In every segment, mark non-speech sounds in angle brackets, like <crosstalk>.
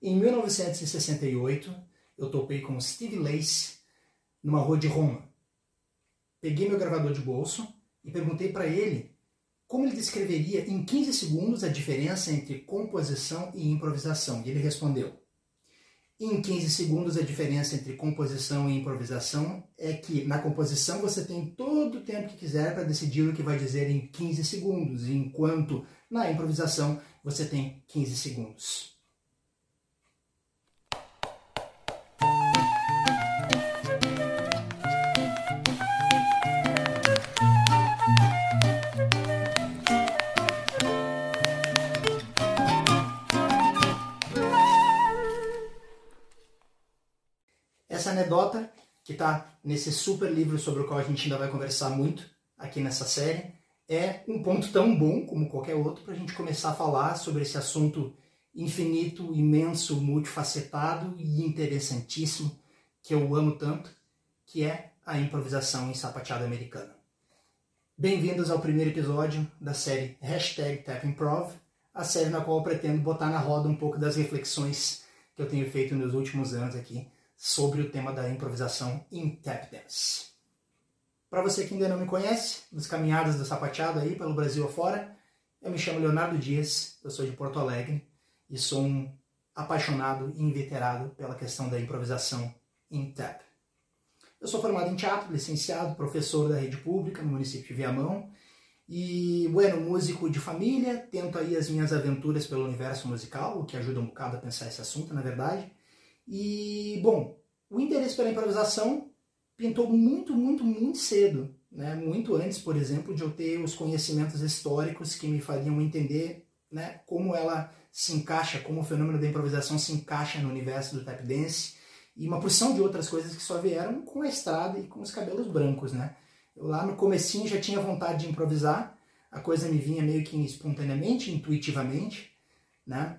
Em 1968, eu topei com Steve Lace numa rua de Roma. Peguei meu gravador de bolso e perguntei para ele como ele descreveria em 15 segundos a diferença entre composição e improvisação. E ele respondeu: em 15 segundos, a diferença entre composição e improvisação é que na composição você tem todo o tempo que quiser para decidir o que vai dizer em 15 segundos, enquanto na improvisação você tem 15 segundos. Anedota, que está nesse super livro sobre o qual a gente ainda vai conversar muito aqui nessa série, é um ponto tão bom como qualquer outro para a gente começar a falar sobre esse assunto infinito, imenso, multifacetado e interessantíssimo que eu amo tanto, que é a improvisação em sapateada americana. Bem-vindos ao primeiro episódio da série Hashtag TapImprov, a série na qual eu pretendo botar na roda um pouco das reflexões que eu tenho feito nos últimos anos aqui sobre o tema da improvisação em tap dance. Para você que ainda não me conhece, dos caminhadas da sapateada aí pelo Brasil afora, eu me chamo Leonardo Dias, eu sou de Porto Alegre e sou um apaixonado e inveterado pela questão da improvisação em tap. Eu sou formado em teatro, licenciado, professor da rede pública no município de Viamão e, bueno, músico de família, tento aí as minhas aventuras pelo universo musical, o que ajuda um bocado a pensar esse assunto, na verdade. E, bom, o interesse pela improvisação pintou muito, muito, muito cedo. Né? Muito antes, por exemplo, de eu ter os conhecimentos históricos que me fariam entender né, como ela se encaixa, como o fenômeno da improvisação se encaixa no universo do tap dance e uma porção de outras coisas que só vieram com a estrada e com os cabelos brancos, né? Eu lá no comecinho já tinha vontade de improvisar, a coisa me vinha meio que espontaneamente, intuitivamente, né?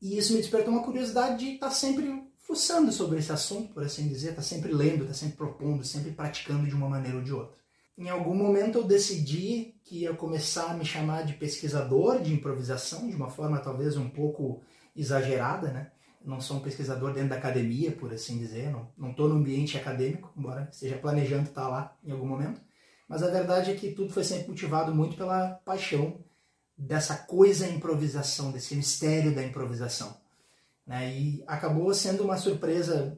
E isso me despertou uma curiosidade de estar tá sempre fuçando sobre esse assunto, por assim dizer, estar tá sempre lendo, estar tá sempre propondo, sempre praticando de uma maneira ou de outra. Em algum momento eu decidi que ia começar a me chamar de pesquisador de improvisação, de uma forma talvez um pouco exagerada, né? não sou um pesquisador dentro da academia, por assim dizer, não estou no ambiente acadêmico, embora esteja planejando estar lá em algum momento. Mas a verdade é que tudo foi sempre motivado muito pela paixão dessa coisa improvisação, desse mistério da improvisação. Né? E acabou sendo uma surpresa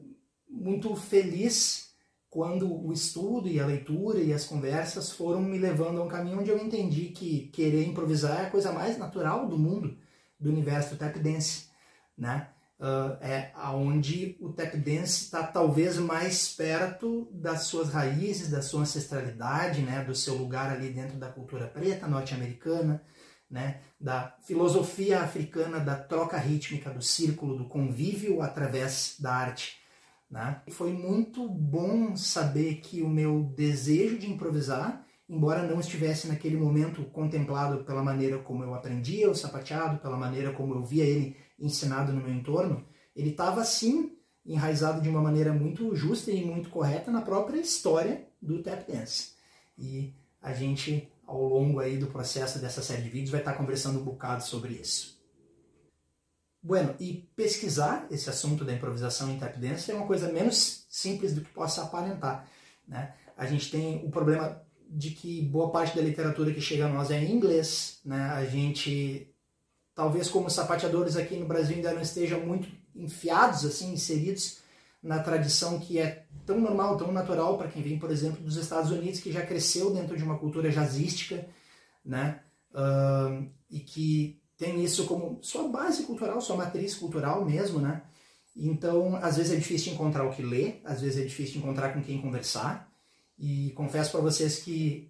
muito feliz quando o estudo e a leitura e as conversas foram me levando a um caminho onde eu entendi que querer improvisar é a coisa mais natural do mundo, do universo do tap dance, né? Uh, é aonde o tap dance está talvez mais perto das suas raízes, da sua ancestralidade, né, do seu lugar ali dentro da cultura preta norte-americana, né, da filosofia africana da troca rítmica, do círculo, do convívio através da arte. Né? Foi muito bom saber que o meu desejo de improvisar, embora não estivesse naquele momento contemplado pela maneira como eu aprendia o sapateado, pela maneira como eu via ele ensinado no meu entorno, ele estava sim enraizado de uma maneira muito justa e muito correta na própria história do tap dance. E a gente ao longo aí do processo dessa série de vídeos vai estar conversando um bocado sobre isso. Bueno, e pesquisar esse assunto da improvisação em tap dance é uma coisa menos simples do que possa aparentar. Né? A gente tem o problema de que boa parte da literatura que chega a nós é em inglês. Né? A gente, talvez como sapateadores aqui no Brasil ainda não estejam muito enfiados, assim, inseridos na tradição que é tão normal, tão natural para quem vem, por exemplo, dos Estados Unidos, que já cresceu dentro de uma cultura jazzística, né? Uh, e que tem isso como sua base cultural, sua matriz cultural mesmo, né? Então, às vezes é difícil encontrar o que ler, às vezes é difícil encontrar com quem conversar. E confesso para vocês que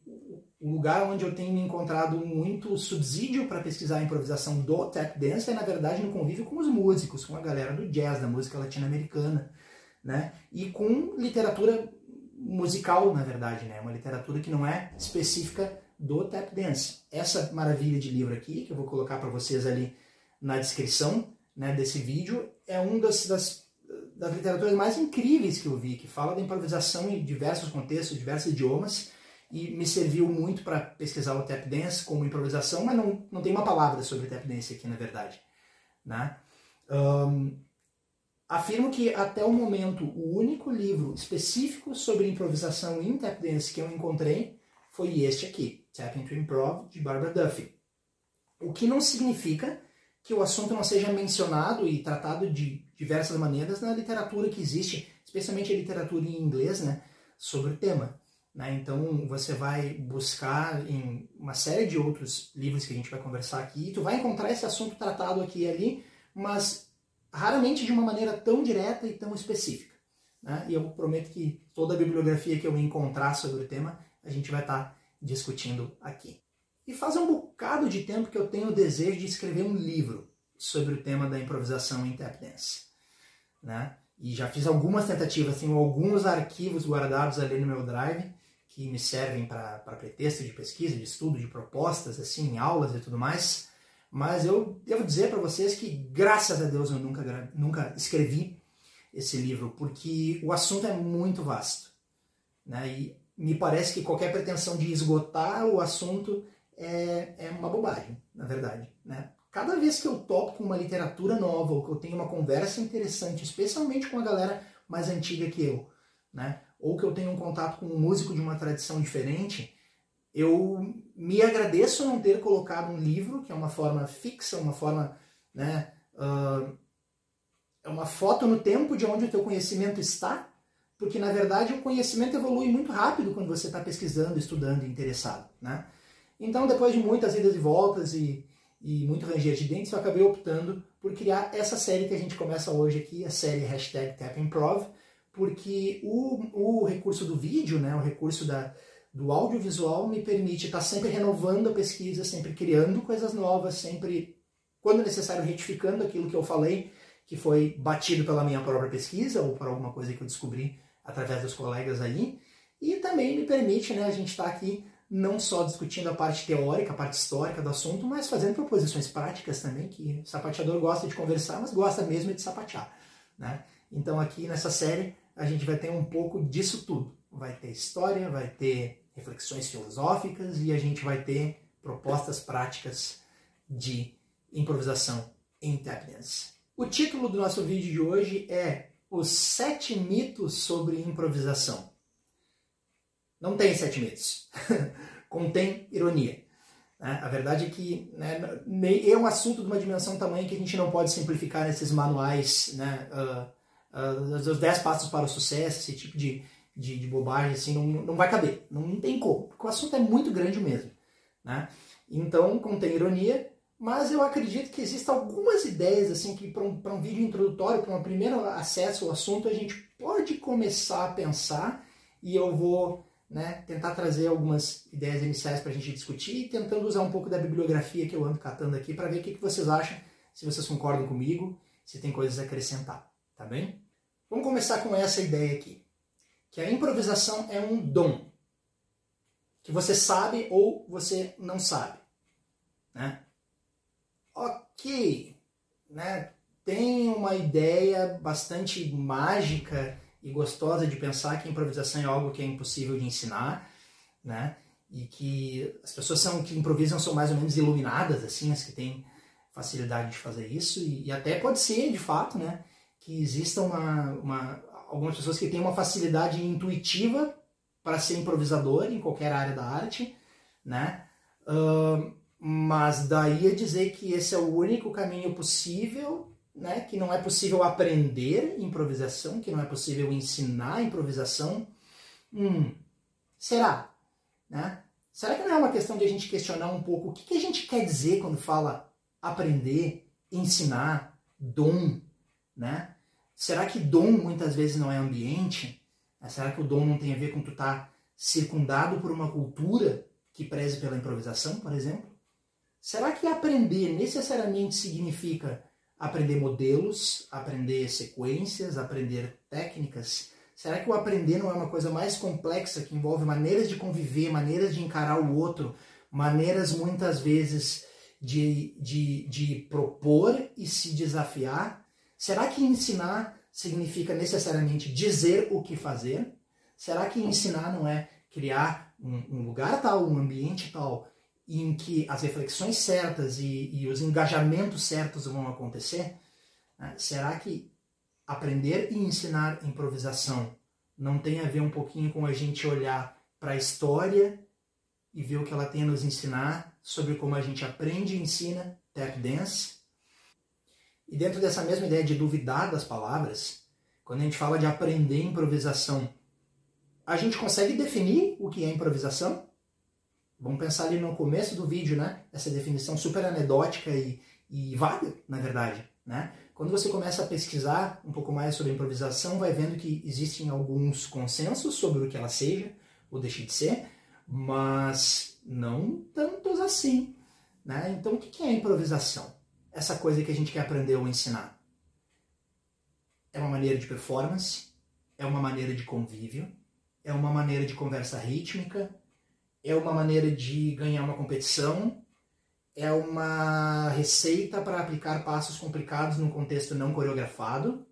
o lugar onde eu tenho encontrado muito subsídio para pesquisar a improvisação do tap dance é, na verdade, no convívio com os músicos, com a galera do jazz, da música latino-americana né? E com literatura musical, na verdade, né? Uma literatura que não é específica do tap dance. Essa maravilha de livro aqui, que eu vou colocar para vocês ali na descrição né, desse vídeo, é um das, das, das literaturas mais incríveis que eu vi, que fala da improvisação em diversos contextos, diversos idiomas, e me serviu muito para pesquisar o tap dance como improvisação, mas não, não tem uma palavra sobre tap dance aqui, na verdade. Né? Um, afirmo que até o momento o único livro específico sobre improvisação em tap dance que eu encontrei foi este aqui, Tap into Improv, de Barbara Duffy. O que não significa que o assunto não seja mencionado e tratado de diversas maneiras na literatura que existe, especialmente a literatura em inglês, né, sobre o tema. Né? Então você vai buscar em uma série de outros livros que a gente vai conversar aqui, e tu vai encontrar esse assunto tratado aqui e ali, mas raramente de uma maneira tão direta e tão específica. Né? E eu prometo que toda a bibliografia que eu encontrar sobre o tema, a gente vai estar tá discutindo aqui. E faz um bocado de tempo que eu tenho o desejo de escrever um livro sobre o tema da improvisação em tap dance. Né? E já fiz algumas tentativas, tenho alguns arquivos guardados ali no meu drive que me servem para pretexto de pesquisa, de estudo, de propostas, assim, aulas e tudo mais. Mas eu devo dizer para vocês que, graças a Deus, eu nunca, nunca escrevi esse livro, porque o assunto é muito vasto. Né? E me parece que qualquer pretensão de esgotar o assunto é, é uma bobagem, na verdade. Né? Cada vez que eu topo com uma literatura nova ou que eu tenho uma conversa interessante, especialmente com a galera mais antiga que eu, né? ou que eu tenho um contato com um músico de uma tradição diferente, eu me agradeço não ter colocado um livro, que é uma forma fixa, uma forma, né, uh, é uma foto no tempo de onde o teu conhecimento está, porque na verdade o conhecimento evolui muito rápido quando você está pesquisando, estudando interessado, né? Então, depois de muitas idas e voltas e, e muito ranger de dentes, eu acabei optando por criar essa série que a gente começa hoje aqui, a série hashtag TapImprov, porque o, o recurso do vídeo, né, o recurso da, do audiovisual me permite estar sempre renovando a pesquisa, sempre criando coisas novas, sempre, quando necessário, retificando aquilo que eu falei, que foi batido pela minha própria pesquisa ou por alguma coisa que eu descobri através dos colegas aí. E também me permite né, a gente estar aqui não só discutindo a parte teórica, a parte histórica do assunto, mas fazendo proposições práticas também, que o sapateador gosta de conversar, mas gosta mesmo de sapatear. Né? Então aqui nessa série a gente vai ter um pouco disso tudo. Vai ter história, vai ter reflexões filosóficas e a gente vai ter propostas práticas de improvisação em tap dance. O título do nosso vídeo de hoje é Os Sete Mitos sobre Improvisação. Não tem sete mitos. <laughs> Contém ironia. Né? A verdade é que né, é um assunto de uma dimensão tamanho que a gente não pode simplificar nesses manuais, né, uh, uh, os 10 passos para o sucesso, esse tipo de, de, de bobagem, assim, não, não vai caber. Não, não, tem como, porque o assunto é muito grande mesmo. Né? Então, contém ironia, mas eu acredito que existem algumas ideias assim que para um, um vídeo introdutório, para um primeiro acesso ao assunto, a gente pode começar a pensar e eu vou né, tentar trazer algumas ideias iniciais para a gente discutir tentando usar um pouco da bibliografia que eu ando catando aqui para ver o que, que vocês acham, se vocês concordam comigo, se tem coisas a acrescentar, tá bem? Vamos começar com essa ideia aqui, que a improvisação é um dom, que você sabe ou você não sabe, né? Ok, né? Tem uma ideia bastante mágica e gostosa de pensar que a improvisação é algo que é impossível de ensinar, né? E que as pessoas são, que improvisam são mais ou menos iluminadas, assim, as que têm facilidade de fazer isso. E, e até pode ser, de fato, né? Que exista uma, uma, algumas pessoas que têm uma facilidade intuitiva para ser improvisador em qualquer área da arte, né? Uh, mas daí a dizer que esse é o único caminho possível né, que não é possível aprender improvisação, que não é possível ensinar improvisação. Hum, será? Né? Será que não é uma questão de a gente questionar um pouco o que, que a gente quer dizer quando fala aprender, ensinar, dom? Né? Será que dom muitas vezes não é ambiente? Será que o dom não tem a ver com tu estar tá circundado por uma cultura que preze pela improvisação, por exemplo? Será que aprender necessariamente significa aprender modelos, aprender sequências, aprender técnicas? Será que o aprender não é uma coisa mais complexa que envolve maneiras de conviver, maneiras de encarar o outro, maneiras muitas vezes de, de, de propor e se desafiar? Será que ensinar significa necessariamente dizer o que fazer? Será que ensinar não é criar um, um lugar tal, um ambiente tal, em que as reflexões certas e, e os engajamentos certos vão acontecer, né? será que aprender e ensinar improvisação não tem a ver um pouquinho com a gente olhar para a história e ver o que ela tem a nos ensinar sobre como a gente aprende e ensina tap dance? E dentro dessa mesma ideia de duvidar das palavras, quando a gente fala de aprender improvisação, a gente consegue definir o que é improvisação? Vamos pensar ali no começo do vídeo, né? Essa definição super anedótica e, e vaga, na verdade, né? Quando você começa a pesquisar um pouco mais sobre improvisação, vai vendo que existem alguns consensos sobre o que ela seja ou deixe de ser, mas não tantos assim. Né? Então, o que é improvisação? Essa coisa que a gente quer aprender ou ensinar. É uma maneira de performance, é uma maneira de convívio, é uma maneira de conversa rítmica, é uma maneira de ganhar uma competição, é uma receita para aplicar passos complicados num contexto não coreografado?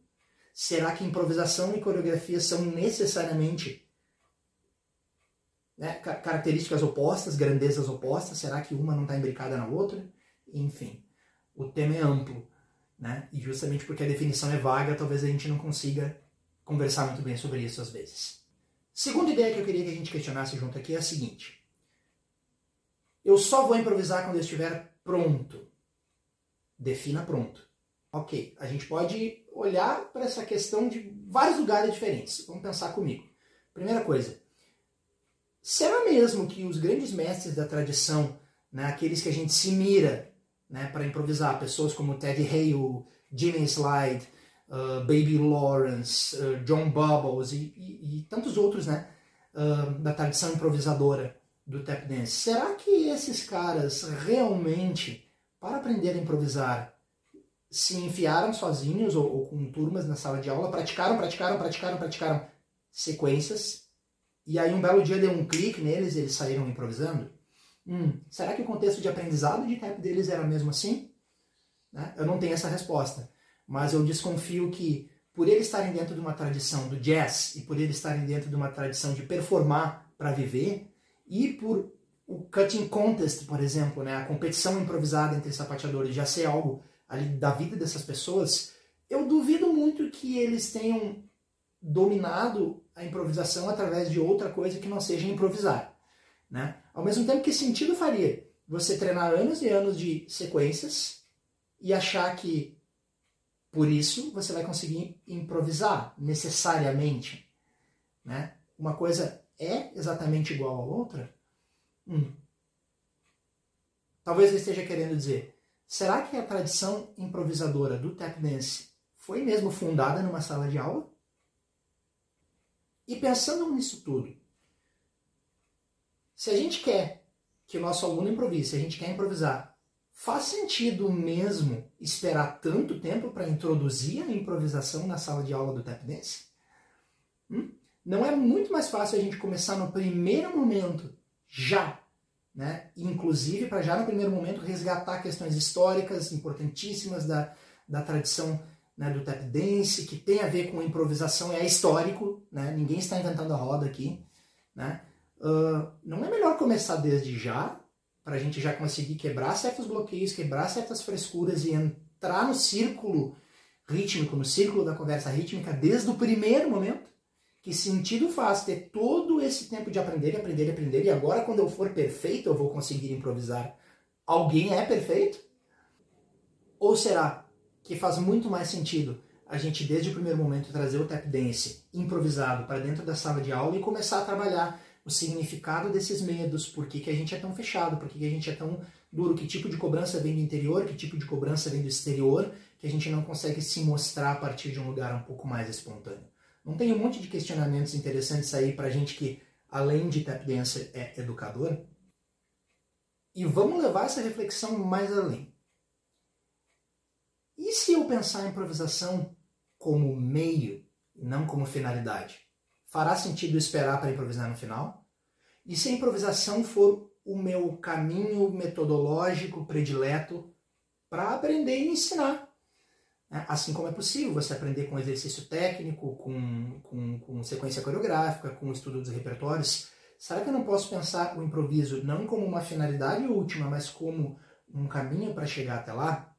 Será que improvisação e coreografia são necessariamente né, características opostas, grandezas opostas? Será que uma não está imbricada na outra? Enfim, o tema é amplo. Né? E justamente porque a definição é vaga, talvez a gente não consiga conversar muito bem sobre isso às vezes. Segunda ideia que eu queria que a gente questionasse junto aqui é a seguinte: eu só vou improvisar quando eu estiver pronto. Defina pronto. Ok, a gente pode olhar para essa questão de vários lugares diferentes. Vamos pensar comigo. Primeira coisa, será mesmo que os grandes mestres da tradição, né, aqueles que a gente se mira né, para improvisar, pessoas como Ted Hale, Jimmy Slide, uh, Baby Lawrence, uh, John Bubbles e, e, e, tantos outros né, uh, da tradição improvisadora, do tap dance. Será que esses caras realmente, para aprender a improvisar, se enfiaram sozinhos ou, ou, com turmas na sala de aula, praticaram, praticaram, praticaram, praticaram sequências, e aí um belo dia deu um clique neles e eles saíram improvisando? Hum, será que o contexto de aprendizado de deles era mesmo assim? Né? Eu não tenho essa resposta, mas eu desconfio que por eles estarem dentro de uma tradição do jazz e por eles estarem dentro de uma tradição de performar para viver, e por o cutting contest, por exemplo, né, a competição improvisada entre sapateadores já ser algo ali da vida dessas pessoas, eu duvido muito que eles tenham dominado a improvisação através de outra coisa que não seja improvisar. Né? Ao mesmo tempo, que sentido faria você treinar anos e anos de sequências e achar que por isso você vai conseguir improvisar necessariamente? Né? Uma coisa é exatamente igual à outra? Hum. Talvez ele esteja querendo dizer: será que a tradição improvisadora do tap dance foi mesmo fundada numa sala de aula? E pensando nisso tudo, se a gente quer que o nosso aluno improvise, se a gente quer improvisar, faz sentido mesmo esperar tanto tempo para introduzir a improvisação na sala de aula do tap dance? Hum? Não é muito mais fácil a gente começar no primeiro momento, já, né? Inclusive para já no primeiro momento resgatar questões históricas importantíssimas da, da tradição né, do tap dance, que tem a ver com improvisação, é histórico, né? Ninguém está inventando a roda aqui, né? Uh, não é melhor começar desde já, para a gente já conseguir quebrar certos bloqueios, quebrar certas frescuras e entrar no círculo rítmico, no círculo da conversa rítmica desde o primeiro momento? Que sentido faz ter todo esse tempo de aprender e aprender e aprender e agora quando eu for perfeito eu vou conseguir improvisar? Alguém é perfeito? Ou será que faz muito mais sentido a gente desde o primeiro momento trazer o tap dance improvisado para dentro da sala de aula e começar a trabalhar o significado desses medos, por que, que a gente é tão fechado, por que, que a gente é tão duro, que tipo de cobrança vem do interior, que tipo de cobrança vem do exterior, que a gente não consegue se mostrar a partir de um lugar um pouco mais espontâneo. Não tem um monte de questionamentos interessantes aí pra gente que, além de tap dancer, é educador? E vamos levar essa reflexão mais além. E se eu pensar a improvisação como meio não como finalidade? Fará sentido esperar para improvisar no final? E se a improvisação for o meu caminho metodológico predileto para aprender e ensinar? Né? Assim como é possível você aprender com exercício técnico, com, com, com sequência coreográfica, com estudo dos repertórios, será que eu não posso pensar o improviso não como uma finalidade última, mas como um caminho para chegar até lá?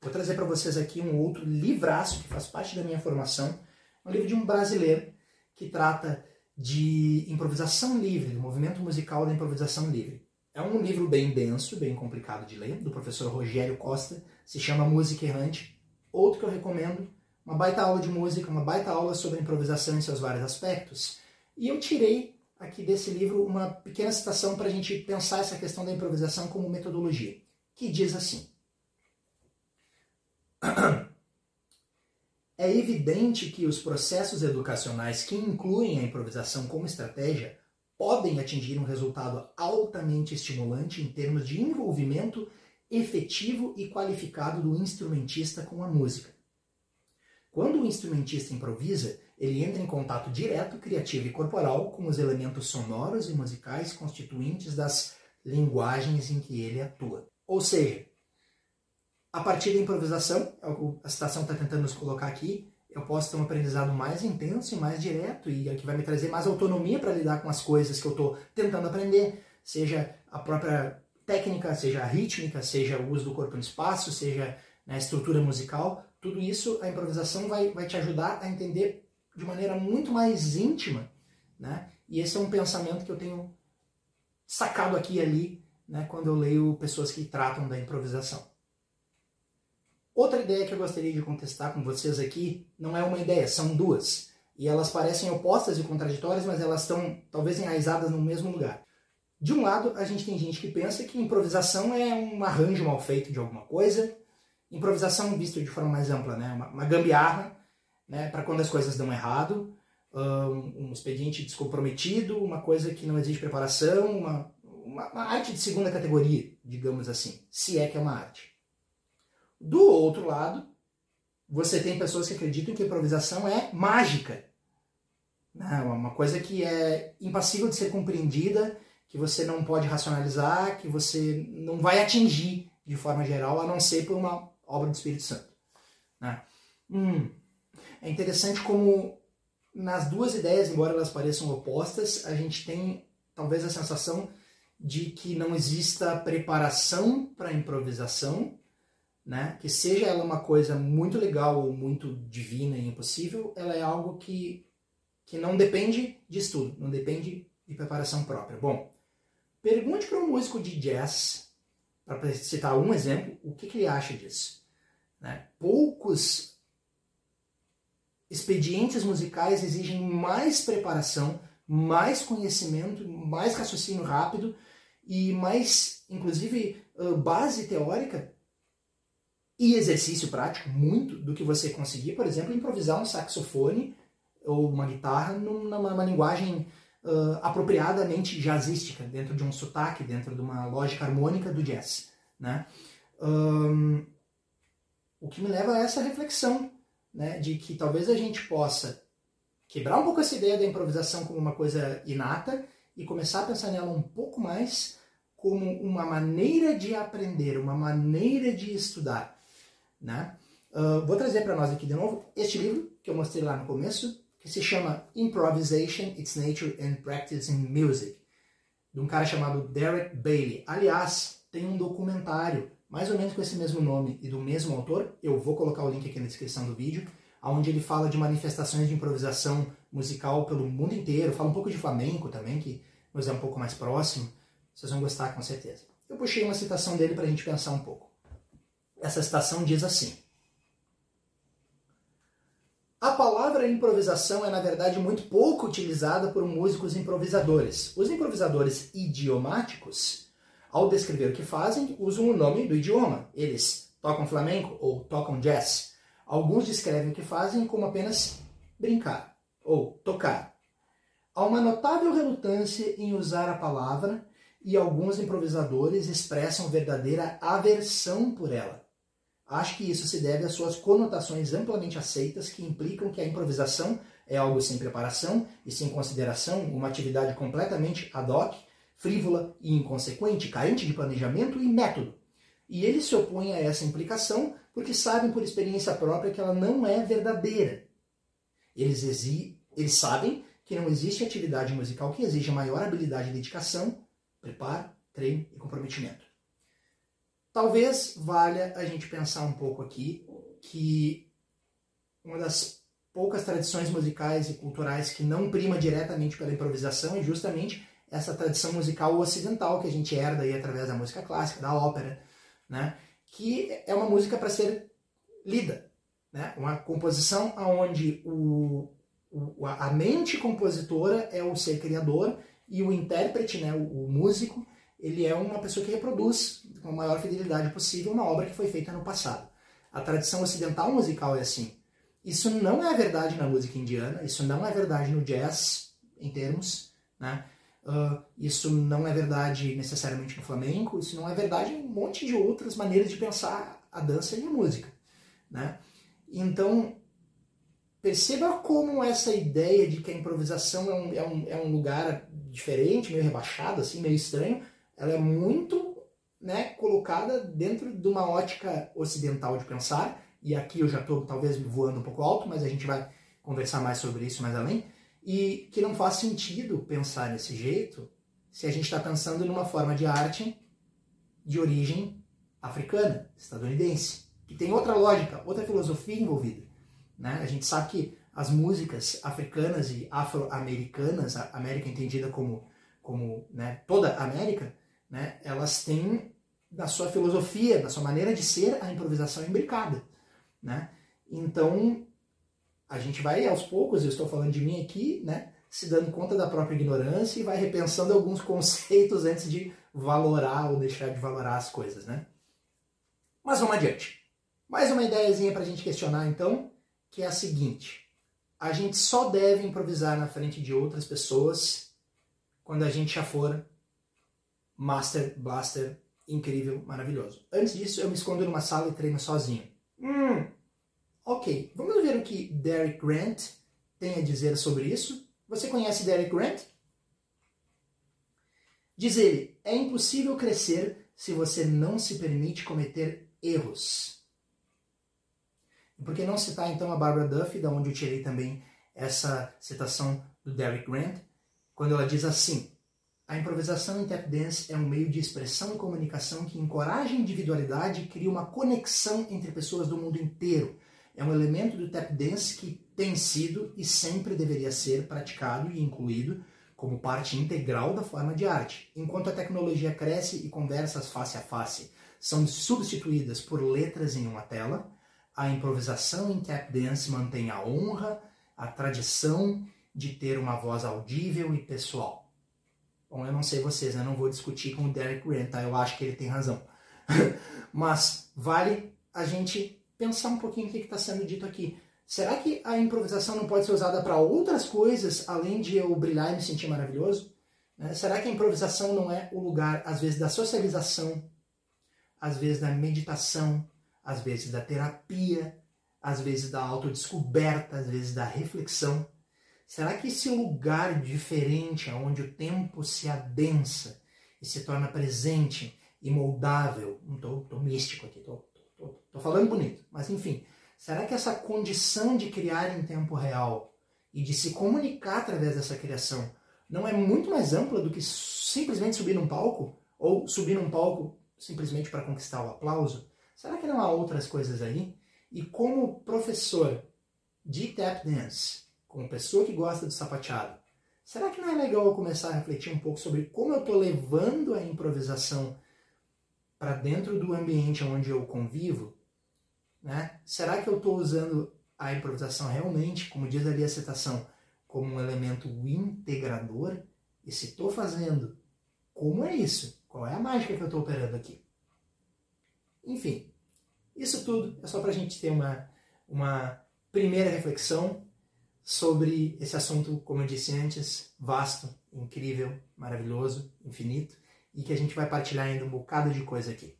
Vou trazer para vocês aqui um outro livraço que faz parte da minha formação, um livro de um brasileiro que trata de improvisação livre, do movimento musical da improvisação livre. É um livro bem denso, bem complicado de ler, do professor Rogério Costa, se chama Música Errante. Outro que eu recomendo, uma baita aula de música, uma baita aula sobre improvisação em seus vários aspectos. E eu tirei aqui desse livro uma pequena citação para a gente pensar essa questão da improvisação como metodologia, que diz assim: <clears throat> É evidente que os processos educacionais que incluem a improvisação como estratégia podem atingir um resultado altamente estimulante em termos de envolvimento efetivo e qualificado do instrumentista com a música. Quando o instrumentista improvisa, ele entra em contato direto, criativo e corporal com os elementos sonoros e musicais constituintes das linguagens em que ele atua. Ou seja, a partir da improvisação, é o que a citação está tentando nos colocar aqui, eu posso ter um aprendizado mais intenso e mais direto e é que vai me trazer mais autonomia para lidar com as coisas que eu estou tentando aprender, seja a própria técnica, seja a rítmica, seja o uso do corpo no espaço, seja né, a estrutura musical, tudo isso a improvisação vai, vai te ajudar a entender de maneira muito mais íntima, né? E esse é um pensamento que eu tenho sacado aqui e ali, né, quando eu leio pessoas que tratam da improvisação. Outra ideia que eu gostaria de contestar com vocês aqui não é uma ideia, são duas. E elas parecem opostas e contraditórias, mas elas estão talvez enraizadas no mesmo lugar. De um lado, a gente tem gente que pensa que improvisação é um arranjo mal feito de alguma coisa. Improvisação visto de forma mais ampla, né? uma, uma gambiarra né? para quando as coisas dão errado, um, um, expediente descomprometido, uma coisa que não exige preparação, uma, uma, uma arte de segunda categoria, digamos assim, se é que é uma arte. Do outro lado, você tem pessoas que acreditam que improvisação é mágica. Né? Uma coisa que é impassível de ser compreendida, que você não pode racionalizar, que você não vai atingir de forma geral, a não ser por uma obra do Espírito Santo. Né? Hum, é interessante como nas duas ideias, embora elas pareçam opostas, a gente tem talvez a sensação de que não exista preparação para a improvisação né? Que seja ela uma coisa muito legal ou muito divina e impossível, ela é algo que, que não depende de estudo, não depende de preparação própria. Bom, pergunte para um músico de jazz, para citar um exemplo, o que, que ele acha disso. Né? Poucos expedientes musicais exigem mais preparação, mais conhecimento, mais raciocínio rápido e mais, inclusive, base teórica e exercício prático, muito do que você conseguir, por exemplo, improvisar um saxofone ou uma guitarra numa, linguagem uh, apropriadamente jazzística, dentro de um sotaque, dentro de uma lógica harmônica do jazz. Né? Um, o que me leva a essa reflexão, né, de que talvez a gente possa quebrar um pouco essa ideia da improvisação como uma coisa inata e começar a pensar nela um pouco mais como uma maneira de aprender, uma maneira de estudar. Né? Uh, vou trazer para nós aqui de novo este livro que eu mostrei lá no começo, que se chama Improvisation, Its Nature and Practice in Music, de um cara chamado Derek Bailey. Aliás, tem um documentário mais ou menos com esse mesmo nome e do mesmo autor, eu vou colocar o link aqui na descrição do vídeo, onde ele fala de manifestações de improvisação musical pelo mundo inteiro, fala um pouco de flamenco também, que nos é um pouco mais próximo, vocês vão gostar com certeza. Eu puxei uma citação dele para a gente pensar um pouco. Essa citação diz assim: A palavra improvisação é, na verdade, muito pouco utilizada por músicos improvisadores. Os improvisadores idiomáticos, ao descrever o que fazem, usam o nome do idioma. Eles tocam flamenco ou tocam jazz. Alguns descrevem o que fazem como apenas brincar ou tocar. Há uma notável relutância em usar a palavra e alguns improvisadores expressam verdadeira aversão por ela. Acho que isso se deve às suas conotações amplamente aceitas que implicam que a improvisação é algo sem preparação e sem consideração, uma atividade completamente ad hoc, frívola e inconsequente, carente de planejamento e método. E eles se opõem a essa implicação porque sabem por experiência própria que ela não é verdadeira. Eles, eles sabem que não existe atividade musical que exija maior habilidade e dedicação, preparo, treino e comprometimento. Talvez valha a gente pensar um pouco aqui que uma das poucas tradições musicais e culturais que não prima diretamente pela improvisação é justamente essa tradição musical ocidental que a gente herda aí através da música clássica, da ópera, né? que é uma música para ser lida, né? uma composição onde o, o, a mente compositora é o ser criador e o intérprete, né? o, o músico, ele é uma pessoa que reproduz com a maior fidelidade possível uma obra que foi feita no passado. A tradição ocidental musical é assim. Isso não é verdade na música indiana, isso não é verdade no jazz, em termos, né? Uh, isso não é verdade necessariamente no flamenco, isso não é verdade em um monte de outras maneiras de pensar a dança e a música. Né? Então, perceba como essa ideia de que a improvisação é um, é um, é um lugar diferente, meio rebaixado, assim, meio estranho, ela é muito né, colocada dentro de uma ótica ocidental de pensar, e aqui eu já estou talvez voando um pouco alto, mas a gente vai conversar mais sobre isso mais além, e que não faz sentido pensar desse jeito se a gente está pensando numa forma de arte de origem africana, estadunidense, que tem outra lógica, outra filosofia envolvida. Né? A gente sabe que as músicas africanas e afro-americanas, a América entendida como, como né, toda a América, né, elas têm na sua filosofia, na sua maneira de ser, a improvisação imbricada. Né? Então, a gente vai aos poucos, eu estou falando de mim aqui, né, se dando conta da própria ignorância e vai repensando alguns <laughs> conceitos antes de valorar ou deixar de valorar as coisas, né? Mas vamos adiante. Mais uma ideiazinha para a gente questionar então, que é a seguinte: a gente só deve improvisar na frente de outras pessoas quando a gente já for master, blaster, incrível, maravilhoso. Antes disso, eu me escondo numa sala e treino sozinho. Hum, Ok, vamos ver o que Derek Grant tem a dizer sobre isso. Você conhece Derek Grant? Diz ele: é impossível crescer se você não se permite cometer erros. Por que não citar então a Barbara Duffy, da onde eu tirei também essa citação do Derek Grant, quando ela diz assim: a improvisação em tap dance é um meio de expressão e comunicação que encoraja a individualidade e cria uma conexão entre pessoas do mundo inteiro é um elemento do tap dance que tem sido e sempre deveria ser praticado e incluído como parte integral da forma de arte. Enquanto a tecnologia cresce e conversas face a face são substituídas por letras em uma tela, a improvisação em tap dance mantém a honra, a tradição de ter uma voz audível e pessoal. Bom, eu não sei vocês, eu não vou discutir com o Derek Grant, tá? eu acho que ele tem razão. <laughs> Mas vale a gente pensar um pouquinho o que está sendo dito aqui. Será que a improvisação não pode ser usada para outras coisas além de eu brilhar e me sentir maravilhoso? Né? Será que a improvisação não é o lugar, às vezes, da socialização, às vezes da meditação, às vezes da terapia, às vezes da autodescoberta, às vezes da reflexão? Será que esse lugar diferente, onde o tempo se adensa e se torna presente e moldável, estou místico aqui, Estou falando bonito, mas enfim. Será que essa condição de criar em tempo real e de se comunicar através dessa criação não é muito mais ampla do que simplesmente subir num palco? Ou subir num palco simplesmente para conquistar o aplauso? Será que não há outras coisas aí? E como professor de tap dance, como pessoa que gosta do sapateado, será que não é legal eu começar a refletir um pouco sobre como eu estou levando a improvisação para dentro do ambiente onde eu convivo, né? Será que eu estou usando a improvisação realmente, como diz ali a citação, como um elemento integrador? E se estou fazendo, como é isso? Qual é a mágica que eu estou operando aqui? Enfim, isso tudo é só para a gente ter uma, uma primeira reflexão sobre esse assunto, como eu disse antes, vasto, incrível, maravilhoso, infinito e que a gente vai partilhar ainda um bocado de coisa aqui.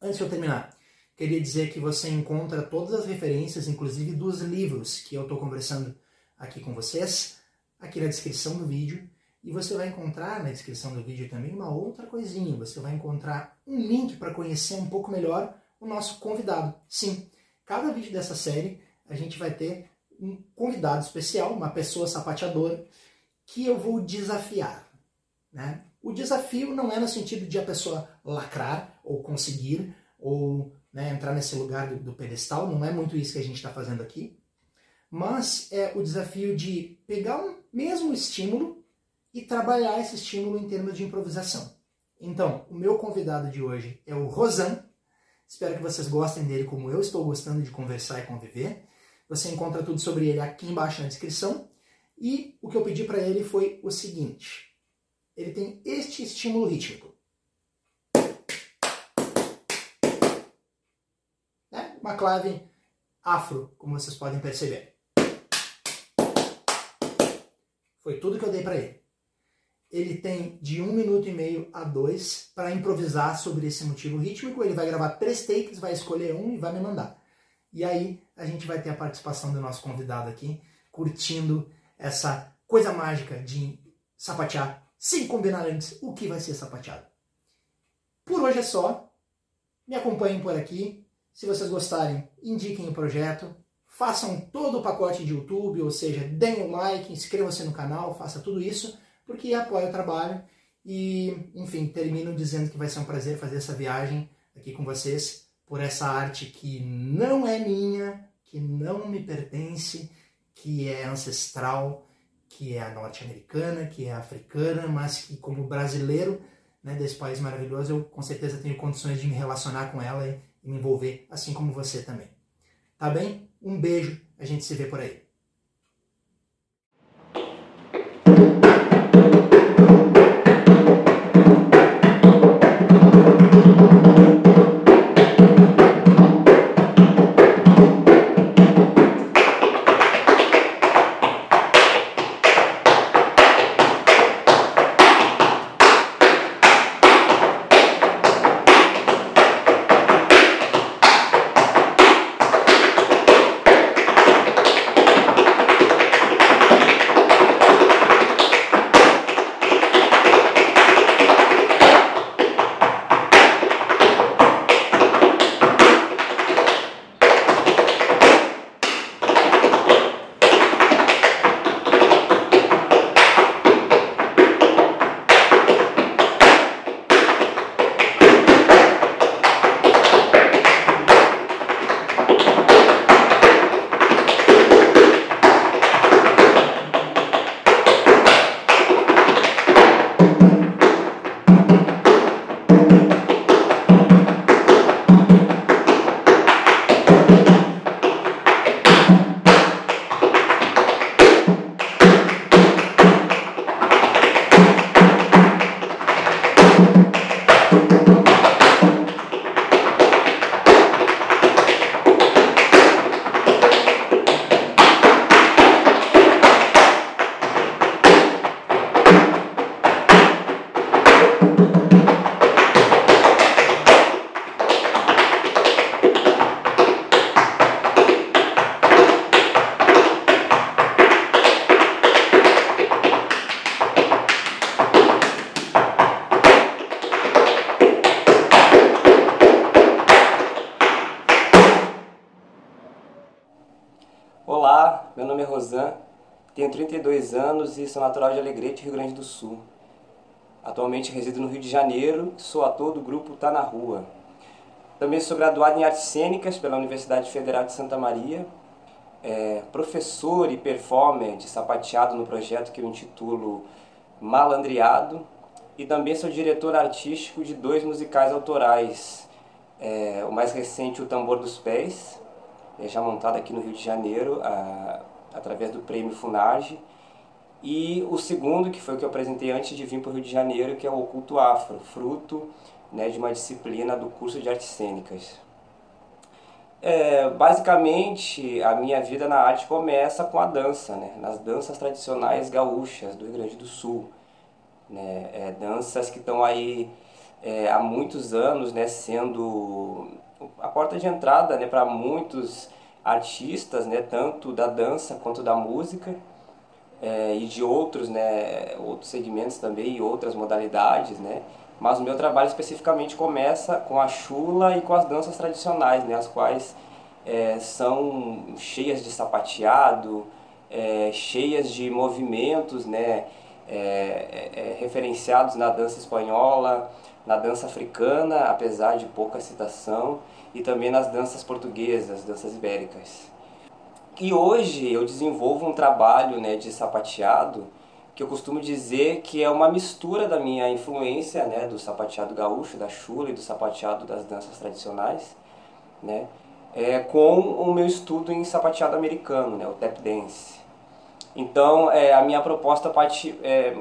Antes de eu terminar, queria dizer que você encontra todas as referências, inclusive dos livros que eu estou conversando aqui com vocês, aqui na descrição do vídeo. E você vai encontrar na descrição do vídeo também uma outra coisinha. Você vai encontrar um link para conhecer um pouco melhor o nosso convidado. Sim, cada vídeo dessa série a gente vai ter um convidado especial, uma pessoa sapateadora, que eu vou desafiar. Né? O desafio não é no sentido de a pessoa lacrar ou conseguir ou né, entrar nesse lugar do, do pedestal, não é muito isso que a gente está fazendo aqui, mas é o desafio de pegar um mesmo estímulo e trabalhar esse estímulo em termos de improvisação. Então, o meu convidado de hoje é o Rosan. Espero que vocês gostem dele como eu estou gostando de conversar e conviver. Você encontra tudo sobre ele aqui embaixo na descrição. E o que eu pedi para ele foi o seguinte: ele tem este estímulo rítmico. Né? Uma clave afro, como vocês podem perceber. Foi tudo que eu dei para ele. Ele tem de um minuto e meio a dois para improvisar sobre esse motivo rítmico. Ele vai gravar três takes, vai escolher um e vai me mandar. E aí a gente vai ter a participação do nosso convidado aqui, curtindo essa coisa mágica de sapatear sem combinar antes o que vai ser sapateado. Por hoje é só. Me acompanhem por aqui. Se vocês gostarem, indiquem o projeto. Façam todo o pacote de YouTube, ou seja, deem o like, inscrevam-se no canal, faça tudo isso, porque apoia o trabalho. E, enfim, termino dizendo que vai ser um prazer fazer essa viagem aqui com vocês por essa arte que não é minha, que não me pertence, que é ancestral, que é norte-americana, que é africana, mas que como brasileiro né, desse país maravilhoso, eu com certeza tenho condições de me relacionar com ela e me envolver, assim como você também. Tá bem? Um beijo, a gente se vê por aí. Rosan, tenho 32 anos e sou natural de Alegrete, Rio Grande do Sul. Atualmente resido no Rio de Janeiro, sou ator do grupo Tá na Rua. Também sou graduado em Artes Cênicas pela Universidade Federal de Santa Maria, é, professor e performer de sapateado no projeto que eu intitulo Malandreado e também sou diretor artístico de dois musicais autorais, é, o mais recente O Tambor dos Pés, é, já montado aqui no Rio de Janeiro, a, através do prêmio Funage. E o segundo, que foi o que eu apresentei antes de vir para o Rio de Janeiro, que é o Oculto Afro, fruto né, de uma disciplina do curso de artes cênicas. É, basicamente, a minha vida na arte começa com a dança, né, nas danças tradicionais gaúchas do Rio Grande do Sul. Né, é, danças que estão aí é, há muitos anos né, sendo a porta de entrada né, para muitos artistas, né, tanto da dança quanto da música é, e de outros, né, outros segmentos também e outras modalidades, né. Mas o meu trabalho especificamente começa com a chula e com as danças tradicionais, né, as quais é, são cheias de sapateado, é, cheias de movimentos né, referenciados na dança espanhola, na dança africana, apesar de pouca citação, e também nas danças portuguesas, danças ibéricas. E hoje eu desenvolvo um trabalho né, de sapateado que eu costumo dizer que é uma mistura da minha influência né, do sapateado gaúcho, da chula e do sapateado das danças tradicionais, né, é, com o meu estudo em sapateado americano, né, o tap dance. Então, é, a minha proposta parte é,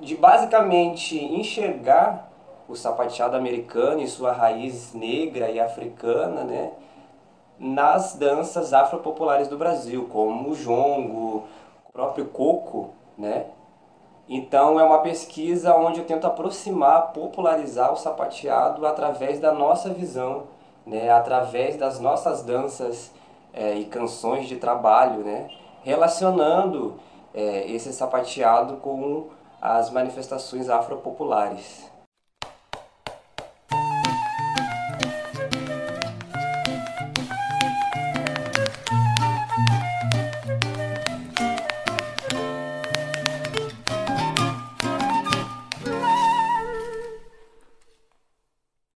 de basicamente enxergar o sapateado americano e sua raiz negra e africana, né, nas danças afropopulares do Brasil, como o jongo, o próprio coco, né? Então é uma pesquisa onde eu tento aproximar, popularizar o sapateado através da nossa visão, né? Através das nossas danças é, e canções de trabalho, né? Relacionando é, esse sapateado com as manifestações afropopulares.